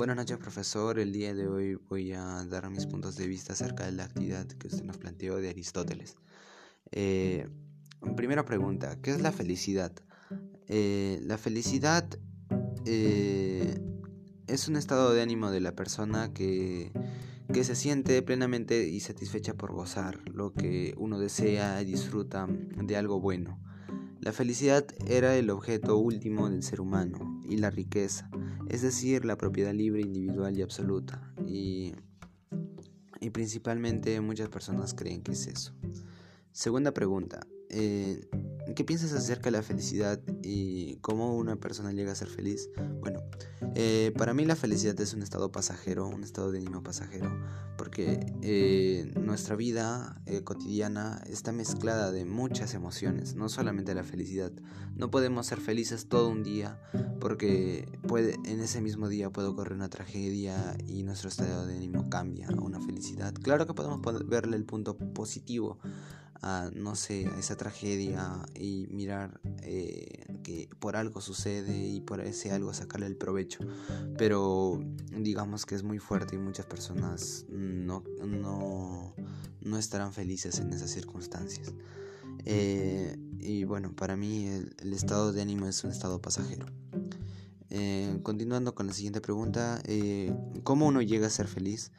Buenas noches, profesor. El día de hoy voy a dar mis puntos de vista acerca de la actividad que usted nos planteó de Aristóteles. Eh, primera pregunta, ¿qué es la felicidad? Eh, la felicidad eh, es un estado de ánimo de la persona que, que se siente plenamente y satisfecha por gozar lo que uno desea y disfruta de algo bueno. La felicidad era el objeto último del ser humano y la riqueza, es decir, la propiedad libre, individual y absoluta. Y, y principalmente muchas personas creen que es eso. Segunda pregunta, eh, ¿Qué piensas acerca de la felicidad y cómo una persona llega a ser feliz? Bueno, eh, para mí la felicidad es un estado pasajero, un estado de ánimo pasajero, porque eh, nuestra vida eh, cotidiana está mezclada de muchas emociones, no solamente la felicidad. No podemos ser felices todo un día porque puede, en ese mismo día puede ocurrir una tragedia y nuestro estado de ánimo cambia a una felicidad. Claro que podemos verle el punto positivo a, no sé, a esa tragedia y mirar eh, que por algo sucede y por ese algo sacarle el provecho. Pero digamos que es muy fuerte y muchas personas no, no, no estarán felices en esas circunstancias. Eh, y bueno, para mí el, estado de ánimo es un estado pasajero. Eh, continuando con la siguiente pregunta, ¿cómo uno llega a ser feliz?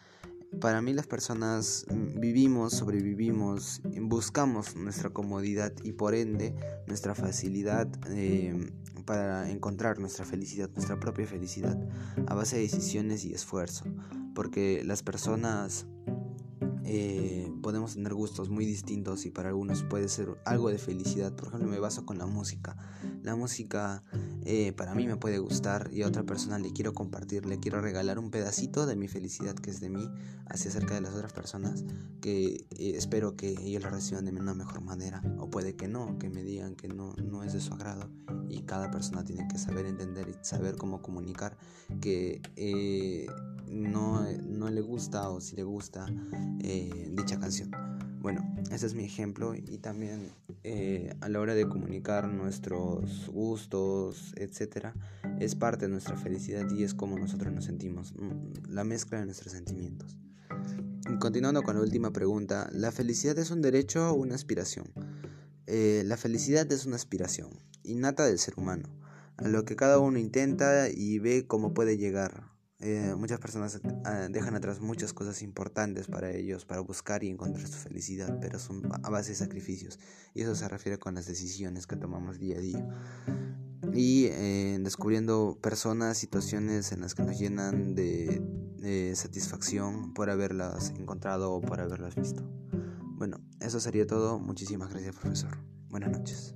Para mí las personas mm, vivimos, sobrevivimos, buscamos nuestra comodidad y por ende nuestra facilidad em, para encontrar nuestra felicidad, nuestra propia felicidad, a base de decisiones y esfuerzo. Porque las personas eh, podemos tener gustos muy distintos y para algunos puede ser algo de felicidad. Por ejemplo, me baso con la música. La música eh, para mí me puede gustar y a otra persona le quiero compartir, le quiero regalar un pedacito de mi felicidad que es de mí hacia cerca de las otras personas que eh, espero que ellos la reciban de una mejor manera o puede que no, que me digan que no, no es de su agrado y cada persona tiene que saber entender y saber cómo comunicar que eh, no, no, gusta o si le gusta dicha canción. Bueno, ese es mi ejemplo y también eh, a la hora de comunicar nuestros gustos, etcétera, es parte de nuestra felicidad y es como nosotros nos sentimos, mm, la mezcla de nuestros sentimientos. continuando con la última pregunta, ¿la felicidad es un derecho o una aspiración? Eh, la felicidad es una aspiración innata del ser humano, a lo que cada uno intenta y ve cómo puede llegar. Eh, muchas personas ah, dejan atrás muchas cosas importantes para ellos, para buscar y encontrar su felicidad, pero son a base de sacrificios. Y eso se refiere con las decisiones que tomamos día a día. Y eh, descubriendo personas, situaciones en las que nos llenan de, de satisfacción por haberlas encontrado o por haberlas visto. Bueno, eso sería todo. Muchísimas gracias, profesor. Buenas noches.